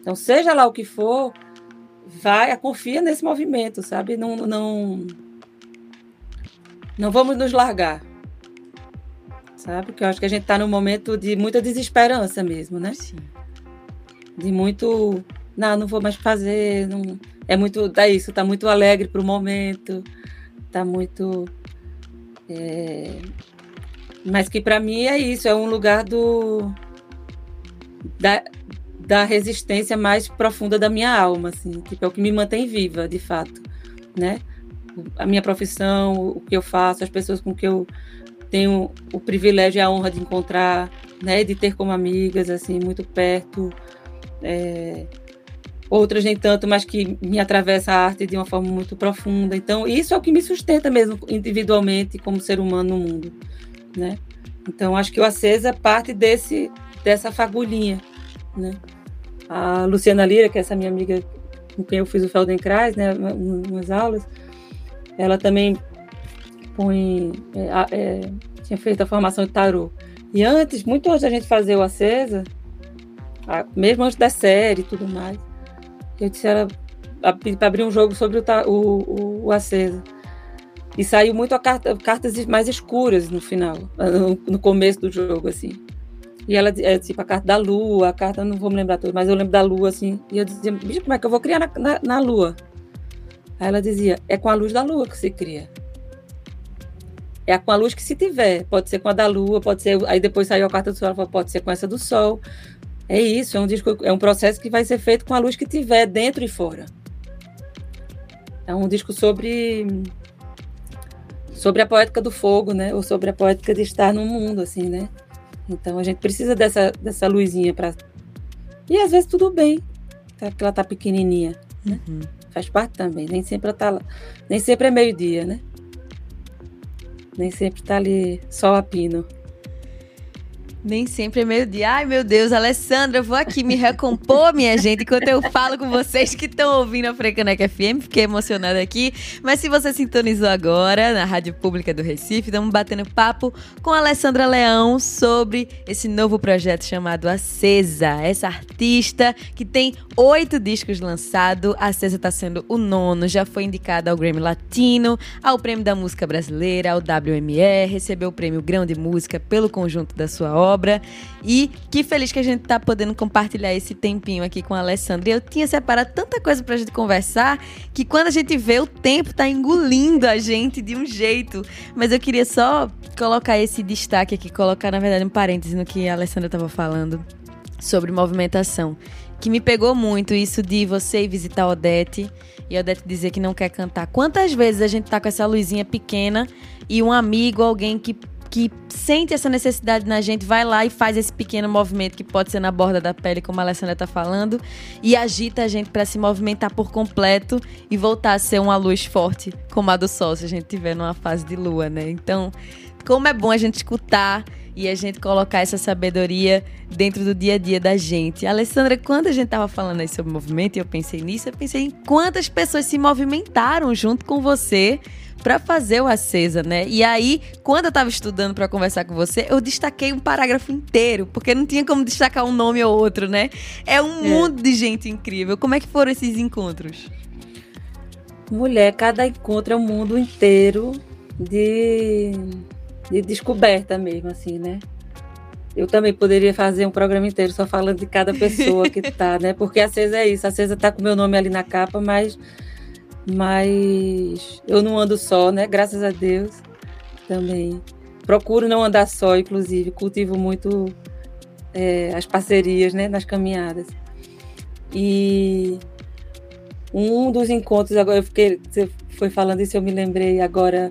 Então, seja lá o que for, vai, confia nesse movimento, sabe? Não, não, não vamos nos largar. sabe? Porque eu acho que a gente está num momento de muita desesperança mesmo, né? Sim. De muito, não, não vou mais fazer, não, é muito, dá isso, tá muito alegre para o momento, tá muito, é, mas que para mim é isso, é um lugar do da, da resistência mais profunda da minha alma, assim, tipo, é o que me mantém viva, de fato, né? A minha profissão, o que eu faço, as pessoas com que eu tenho o privilégio e a honra de encontrar, né, de ter como amigas, assim, muito perto, é, outras nem tanto, mas que me atravessa a arte de uma forma muito profunda. Então, isso é o que me sustenta mesmo individualmente como ser humano no mundo, né? Então, acho que o Acesa parte desse dessa fagulhinha, né? A Luciana Lira, que é essa minha amiga com quem eu fiz o Feldenkrais, né, umas aulas, ela também põe, é, é, tinha feito a formação de tarô. E antes, muito antes da gente fazer o Acesa, mesmo antes da série e tudo mais, eu ela para abrir um jogo sobre o, o, o Acesa. E saiu muito a carta, cartas mais escuras no final, no, no começo do jogo, assim. E ela, é, tipo, a carta da lua, a carta, não vou me lembrar tudo, mas eu lembro da lua, assim. E eu dizia, bicho, como é que eu vou criar na, na, na lua? Aí ela dizia, é com a luz da lua que se cria. É com a luz que se tiver. Pode ser com a da lua, pode ser. Aí depois saiu a carta do sol, ela falou, pode ser com essa do sol. É isso, é um disco, é um processo que vai ser feito com a luz que tiver dentro e fora. É um disco sobre sobre a poética do fogo, né? Ou sobre a poética de estar no mundo, assim, né? Então a gente precisa dessa, dessa luzinha para e às vezes tudo bem, tá? porque ela tá pequenininha, né? Uhum. Faz parte também. Nem sempre tá lá, nem sempre é meio dia, né? Nem sempre tá ali só a pino. Nem sempre é meio-dia. Ai, meu Deus, Alessandra, eu vou aqui me recompor, minha gente, enquanto eu falo com vocês que estão ouvindo a Frecaneca FM. Fiquei emocionada aqui. Mas se você sintonizou agora na Rádio Pública do Recife, estamos batendo papo com a Alessandra Leão sobre esse novo projeto chamado Acesa. Essa artista que tem oito discos lançados. Acesa está sendo o nono, já foi indicada ao Grammy Latino, ao Prêmio da Música Brasileira, ao WME, recebeu o Prêmio Grão de Música pelo conjunto da sua obra obra. E que feliz que a gente tá podendo compartilhar esse tempinho aqui com a Alessandra. Eu tinha separado tanta coisa pra gente conversar que quando a gente vê, o tempo tá engolindo a gente de um jeito. Mas eu queria só colocar esse destaque aqui, colocar, na verdade, um parêntese no que a Alessandra tava falando sobre movimentação. Que me pegou muito isso de você ir visitar a Odete e a Odete dizer que não quer cantar. Quantas vezes a gente tá com essa luzinha pequena e um amigo, alguém que que sente essa necessidade na gente, vai lá e faz esse pequeno movimento que pode ser na borda da pele, como a Alessandra está falando, e agita a gente para se movimentar por completo e voltar a ser uma luz forte, como a do sol, se a gente tiver numa fase de lua, né? Então, como é bom a gente escutar e a gente colocar essa sabedoria dentro do dia a dia da gente. Alessandra, quando a gente estava falando aí sobre movimento e eu pensei nisso, eu pensei em quantas pessoas se movimentaram junto com você para fazer o Acesa, né? E aí, quando eu tava estudando para conversar com você, eu destaquei um parágrafo inteiro, porque não tinha como destacar um nome ou outro, né? É um é. mundo de gente incrível. Como é que foram esses encontros? Mulher, cada encontro é um mundo inteiro de, de descoberta mesmo, assim, né? Eu também poderia fazer um programa inteiro só falando de cada pessoa que [laughs] tá, né? Porque a Cesa é isso, a Cesa tá com meu nome ali na capa, mas mas eu não ando só, né? Graças a Deus também. Procuro não andar só, inclusive, cultivo muito é, as parcerias, né? Nas caminhadas. E um dos encontros, agora eu fiquei, você foi falando isso, eu me lembrei agora.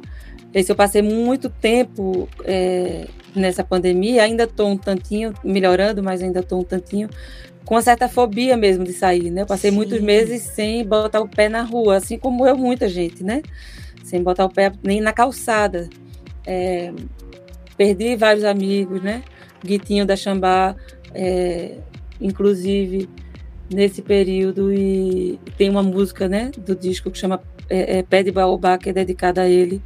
Esse eu passei muito tempo é, nessa pandemia, ainda estou um tantinho melhorando, mas ainda estou um tantinho com uma certa fobia mesmo de sair, né? Eu passei Sim. muitos meses sem botar o pé na rua, assim como eu, muita gente, né? Sem botar o pé nem na calçada. É, perdi vários amigos, né? Guitinho da Xambá, é, inclusive nesse período, e tem uma música, né? Do disco que chama é, é Pé de Baobá, que é dedicada a ele,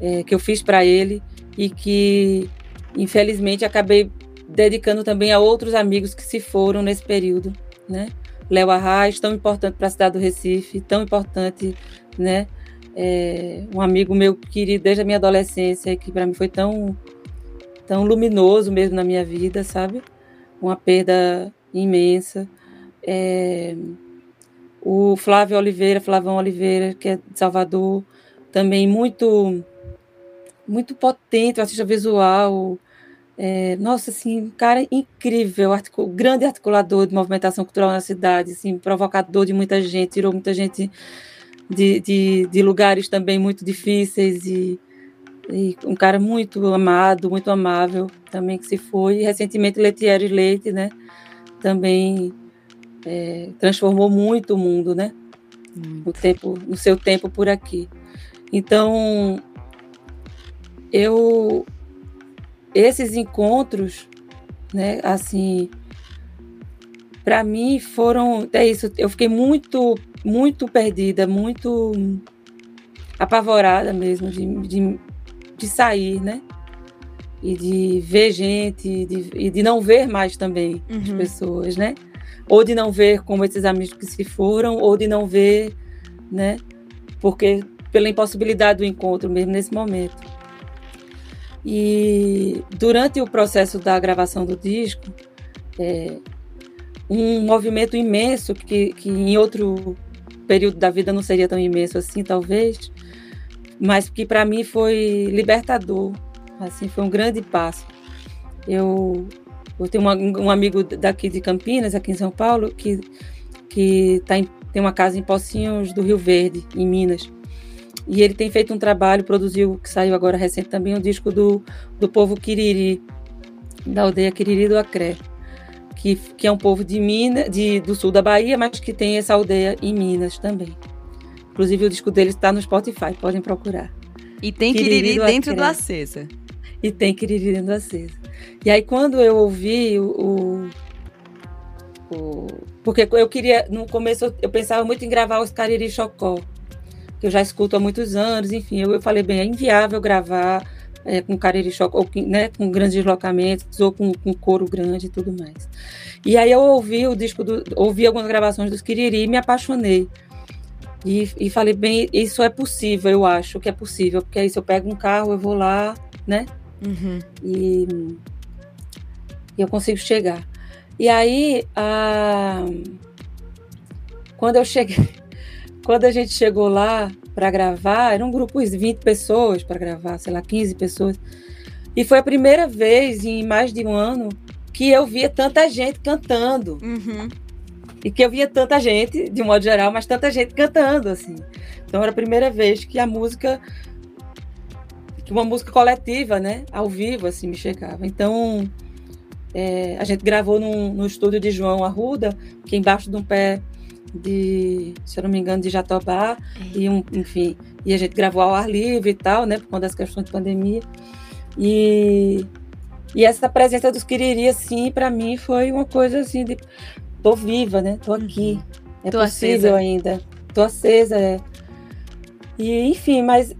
é, que eu fiz para ele e que infelizmente acabei dedicando também a outros amigos que se foram nesse período, né? Léo Arraes, tão importante para a cidade do Recife, tão importante, né? É, um amigo meu querido desde a minha adolescência, que para mim foi tão tão luminoso mesmo na minha vida, sabe? Uma perda imensa. É, o Flávio Oliveira, Flavão Oliveira, que é de Salvador, também muito muito potente, o artista visual. É, nossa, assim, um cara incrível, articul grande articulador de movimentação cultural na cidade, assim, provocador de muita gente, tirou muita gente de, de, de lugares também muito difíceis e, e, um cara muito amado, muito amável também que se foi. E recentemente Letieres Leite, né, também é, transformou muito o mundo, né, no, tempo, no seu tempo por aqui. Então, eu esses encontros, né, assim, para mim foram é isso. Eu fiquei muito, muito perdida, muito apavorada mesmo de, de, de sair, né? E de ver gente, de, e de não ver mais também uhum. as pessoas, né? Ou de não ver como esses amigos que se foram, ou de não ver, né? Porque pela impossibilidade do encontro mesmo nesse momento. E durante o processo da gravação do disco, é, um movimento imenso que, que em outro período da vida não seria tão imenso assim, talvez, mas que para mim foi libertador, assim, foi um grande passo. Eu, eu tenho uma, um amigo daqui de Campinas, aqui em São Paulo, que, que tá em, tem uma casa em Pocinhos do Rio Verde, em Minas. E ele tem feito um trabalho, produziu, que saiu agora recente também, um disco do, do povo Quiriri, da aldeia Quiriri do Acré, que, que é um povo de Minas, de, do sul da Bahia, mas que tem essa aldeia em Minas também. Inclusive o disco dele está no Spotify, podem procurar. E tem Quiriri, Quiriri do dentro Acré. do Acesa. E tem Quiriri dentro do Acesa. E aí quando eu ouvi o, o, o porque eu queria, no começo eu pensava muito em gravar os Cariri Chocó, que eu já escuto há muitos anos, enfim, eu, eu falei, bem, é inviável gravar é, com cariri choque, ou né, com grandes deslocamentos, ou com, com coro grande e tudo mais. E aí eu ouvi o disco, do, ouvi algumas gravações dos Kiriri e me apaixonei. E, e falei, bem, isso é possível, eu acho que é possível, porque aí se eu pego um carro, eu vou lá, né? Uhum. E, e eu consigo chegar. E aí, a, quando eu cheguei, quando a gente chegou lá para gravar, eram grupos de 20 pessoas para gravar, sei lá, 15 pessoas. E foi a primeira vez em mais de um ano que eu via tanta gente cantando. Uhum. E que eu via tanta gente, de um modo geral, mas tanta gente cantando, assim. Então era a primeira vez que a música, que uma música coletiva, né, ao vivo, assim, me chegava. Então, é, a gente gravou no, no estúdio de João Arruda, que é embaixo de um pé de, se eu não me engano, de Jatobá, é. e um, enfim, e a gente gravou ao ar livre e tal, né, por conta das questões de pandemia. E, e essa presença dos Quiriri, assim, para mim foi uma coisa assim de tô viva, né? Tô aqui. Uhum. É tô possível acesa. ainda. Tô acesa, é. E, enfim, mas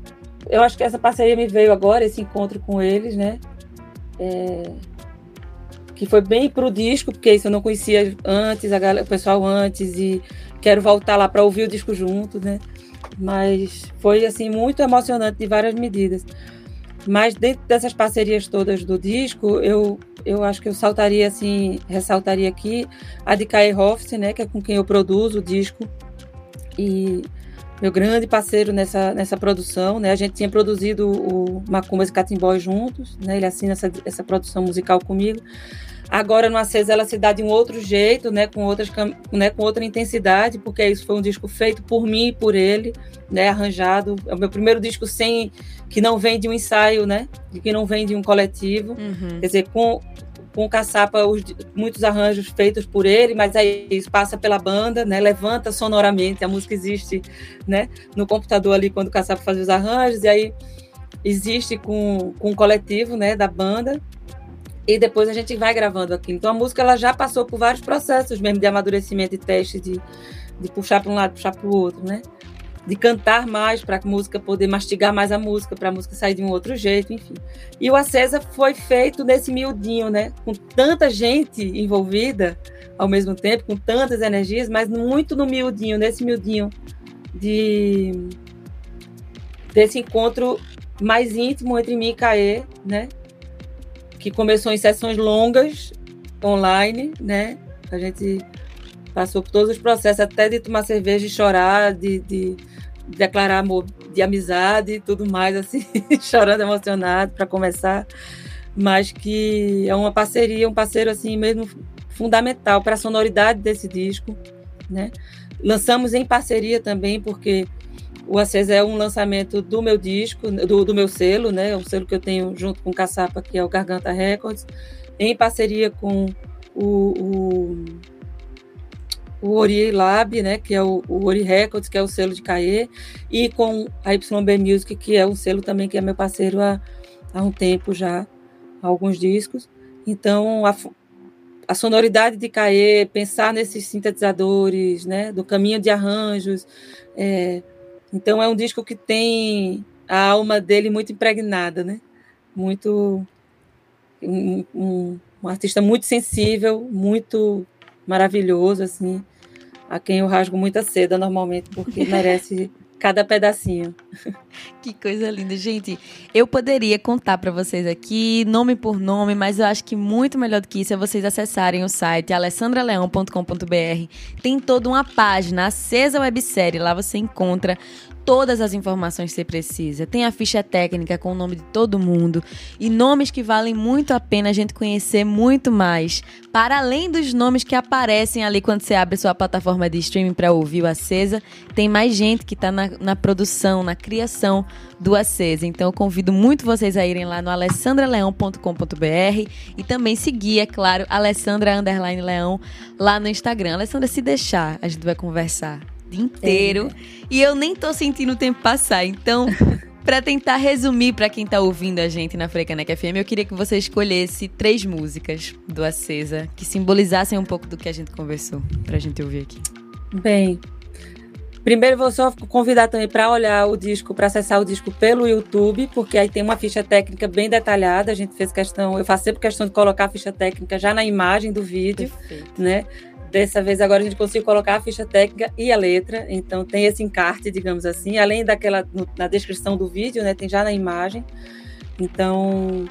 eu acho que essa parceria me veio agora, esse encontro com eles, né? É, que foi bem pro disco, porque isso eu não conhecia antes, a galera, o pessoal antes, e quero voltar lá para ouvir o disco junto, né? Mas foi assim muito emocionante de várias medidas. Mas dentro dessas parcerias todas do disco, eu, eu acho que eu saltaria assim, ressaltaria aqui a de Kai Hoffs, né, que é com quem eu produzo o disco. E meu grande parceiro nessa, nessa produção, né? A gente tinha produzido o Macumbas e Catimbó juntos, né? Ele assina essa, essa produção musical comigo. Agora no Acesa ela se dá de um outro jeito, né, com outras né, com outra intensidade, porque isso foi um disco feito por mim e por ele, né, arranjado. É o meu primeiro disco sem que não vem de um ensaio, né, que não vem de um coletivo. Uhum. Quer dizer, com com o Caçapa os, muitos arranjos feitos por ele, mas aí isso passa pela banda, né? Levanta sonoramente, a música existe, né? No computador ali quando o Caçapa faz os arranjos e aí existe com, com o coletivo, né? Da banda e depois a gente vai gravando aqui. Então a música ela já passou por vários processos mesmo de amadurecimento e teste, de, de puxar para um lado, puxar para o outro, né? De cantar mais para a música poder mastigar mais a música, para a música sair de um outro jeito, enfim. E o Acesa foi feito nesse miudinho, né? Com tanta gente envolvida ao mesmo tempo, com tantas energias, mas muito no miudinho, nesse miudinho de desse encontro mais íntimo entre mim e Caê, né? Que começou em sessões longas online, né? A gente passou por todos os processos, até de tomar cerveja e chorar, de, de declarar amor de amizade e tudo mais, assim, [laughs] chorando emocionado para começar, mas que é uma parceria, um parceiro assim mesmo fundamental para a sonoridade desse disco, né? Lançamos em parceria também, porque o Acesa é um lançamento do meu disco, do, do meu selo, né? É um selo que eu tenho junto com o Caçapa, que é o Garganta Records, em parceria com o, o, o Ori Lab, né? Que é o, o Ori Records, que é o selo de Caê, e com a YB Music, que é um selo também que é meu parceiro há, há um tempo já, há alguns discos. Então, a, a sonoridade de Caê, pensar nesses sintetizadores, né, do caminho de arranjos. É, então é um disco que tem a alma dele muito impregnada, né? Muito um, um, um artista muito sensível, muito maravilhoso, assim, a quem eu rasgo muita seda normalmente, porque [laughs] merece cada pedacinho. [laughs] Que coisa linda, gente. Eu poderia contar para vocês aqui nome por nome, mas eu acho que muito melhor do que isso é vocês acessarem o site alessandraleão.com.br. Tem toda uma página, acesa websérie, lá você encontra todas as informações que você precisa. Tem a ficha técnica com o nome de todo mundo e nomes que valem muito a pena a gente conhecer muito mais. Para além dos nomes que aparecem ali quando você abre sua plataforma de streaming para ouvir o Acesa, tem mais gente que está na, na, produção, na criação do Acesa. Então eu convido muito vocês a irem lá no alessandraleão.com.br e também seguir, é claro, Alessandra Leão lá no Instagram. Alessandra, se deixar, a gente vai conversar dia inteiro. É. E eu nem tô sentindo o tempo passar. Então, [laughs] para tentar resumir para quem tá ouvindo a gente na Frecaneca FM, eu queria que você escolhesse três músicas do Acesa que simbolizassem um pouco do que a gente conversou, pra gente ouvir aqui. Bem, Primeiro vou só convidar também para olhar o disco, para acessar o disco pelo YouTube, porque aí tem uma ficha técnica bem detalhada. A gente fez questão, eu faço sempre questão de colocar a ficha técnica já na imagem do vídeo, Perfeito. né? Dessa vez agora a gente conseguiu colocar a ficha técnica e a letra, então tem esse encarte, digamos assim, além daquela no, na descrição do vídeo, né, tem já na imagem. Então,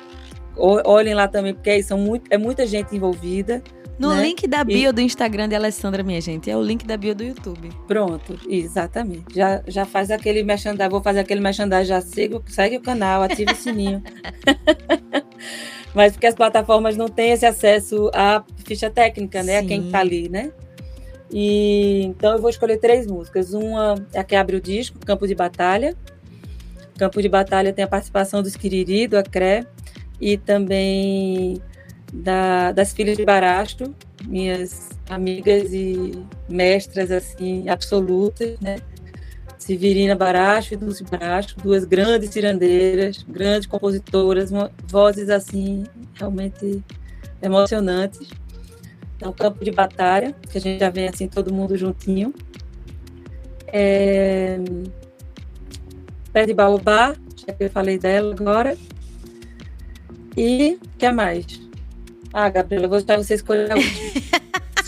olhem lá também, porque aí são muito, é muita gente envolvida. No né? link da bio e... do Instagram de Alessandra, minha gente, é o link da bio do YouTube. Pronto, exatamente. Já, já faz aquele merchandising, vou fazer aquele merchandising, já segue, segue o canal, ativa o sininho. [laughs] mas porque as plataformas não têm esse acesso à ficha técnica, né? Sim. A quem está ali, né? E então eu vou escolher três músicas. Uma é a que abre o disco, Campo de Batalha. Campo de Batalha tem a participação do Esquiriri, do Acré, e também da, das filhas de Barasto, minhas amigas e mestras assim absolutas, né? Severina Baracho e Dulce Baracho, duas grandes cirandeiras, grandes compositoras, uma, vozes assim realmente emocionantes. É um campo de batalha, que a gente já vem assim todo mundo juntinho. É... Pé de Baobá, já que eu falei dela agora. E o que mais? Ah, Gabriela, eu vou deixar você escolher a última. [laughs]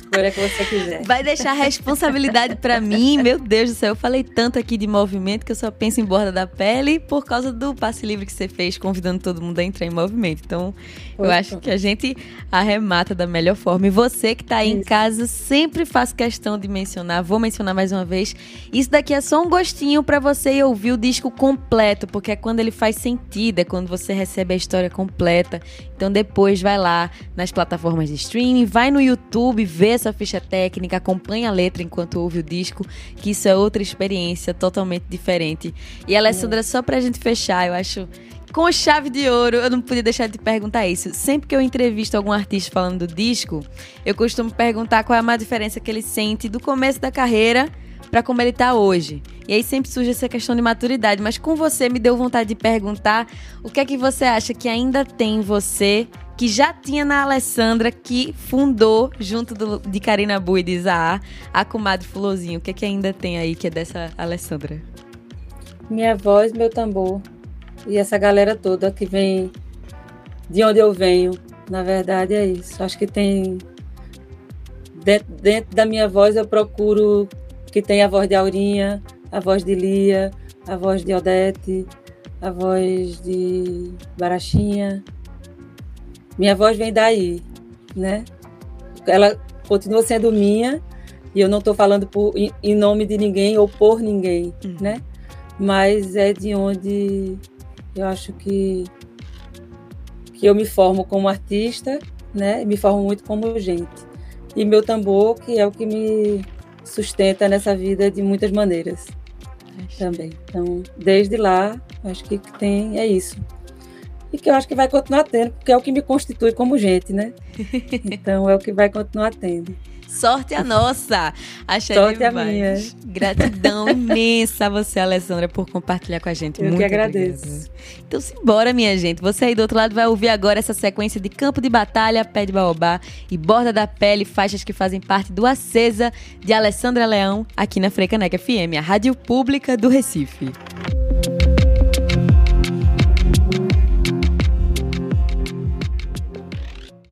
escolha que você quiser. Vai deixar a responsabilidade para mim, meu Deus do céu. Eu falei tanto aqui de movimento que eu só penso em borda da pele por causa do passe livre que você fez, convidando todo mundo a entrar em movimento. Então, eu acho que a gente arremata da melhor forma. E você que tá aí isso. em casa, sempre faz questão de mencionar, vou mencionar mais uma vez. Isso daqui é só um gostinho para você ouvir o disco completo, porque é quando ele faz sentido, é quando você recebe a história completa. Então, depois vai lá nas plataformas de streaming, vai no YouTube, vê essa ficha técnica, acompanha a letra enquanto ouve o disco, que isso é outra experiência totalmente diferente. E Alessandra, só pra gente fechar, eu acho com chave de ouro, eu não podia deixar de perguntar isso. Sempre que eu entrevisto algum artista falando do disco, eu costumo perguntar qual é a maior diferença que ele sente do começo da carreira para como ele tá hoje. E aí sempre surge essa questão de maturidade, mas com você me deu vontade de perguntar o que é que você acha que ainda tem em você que já tinha na Alessandra, que fundou, junto do, de Karina Bu e de Zaá, a comadre Fulozinho. O que é que ainda tem aí que é dessa Alessandra? Minha voz, meu tambor. E essa galera toda que vem de onde eu venho. Na verdade, é isso. Acho que tem. Dentro, dentro da minha voz, eu procuro que tenha a voz de Aurinha, a voz de Lia, a voz de Odete, a voz de Barachinha, minha voz vem daí, né? Ela continua sendo minha e eu não estou falando por, em, em, nome de ninguém ou por ninguém, uhum. né? Mas é de onde eu acho que que eu me formo como artista, né? Me formo muito como gente. E meu tambor, que é o que me sustenta nessa vida de muitas maneiras também. Então, desde lá, acho que tem é isso. E que eu acho que vai continuar tendo, porque é o que me constitui como gente, né? [laughs] Então, é o que vai continuar tendo. Sorte a nossa! Achei Sorte a minha. Gratidão [laughs] imensa a você, Alessandra, por compartilhar com a gente. Eu Muito que agradeço. Obrigada. Então, simbora, minha gente. Você aí do outro lado vai ouvir agora essa sequência de Campo de Batalha, Pé de Baobá e Borda da Pele, faixas que fazem parte do Acesa de Alessandra Leão, aqui na Frecaneca FM, a rádio pública do Recife.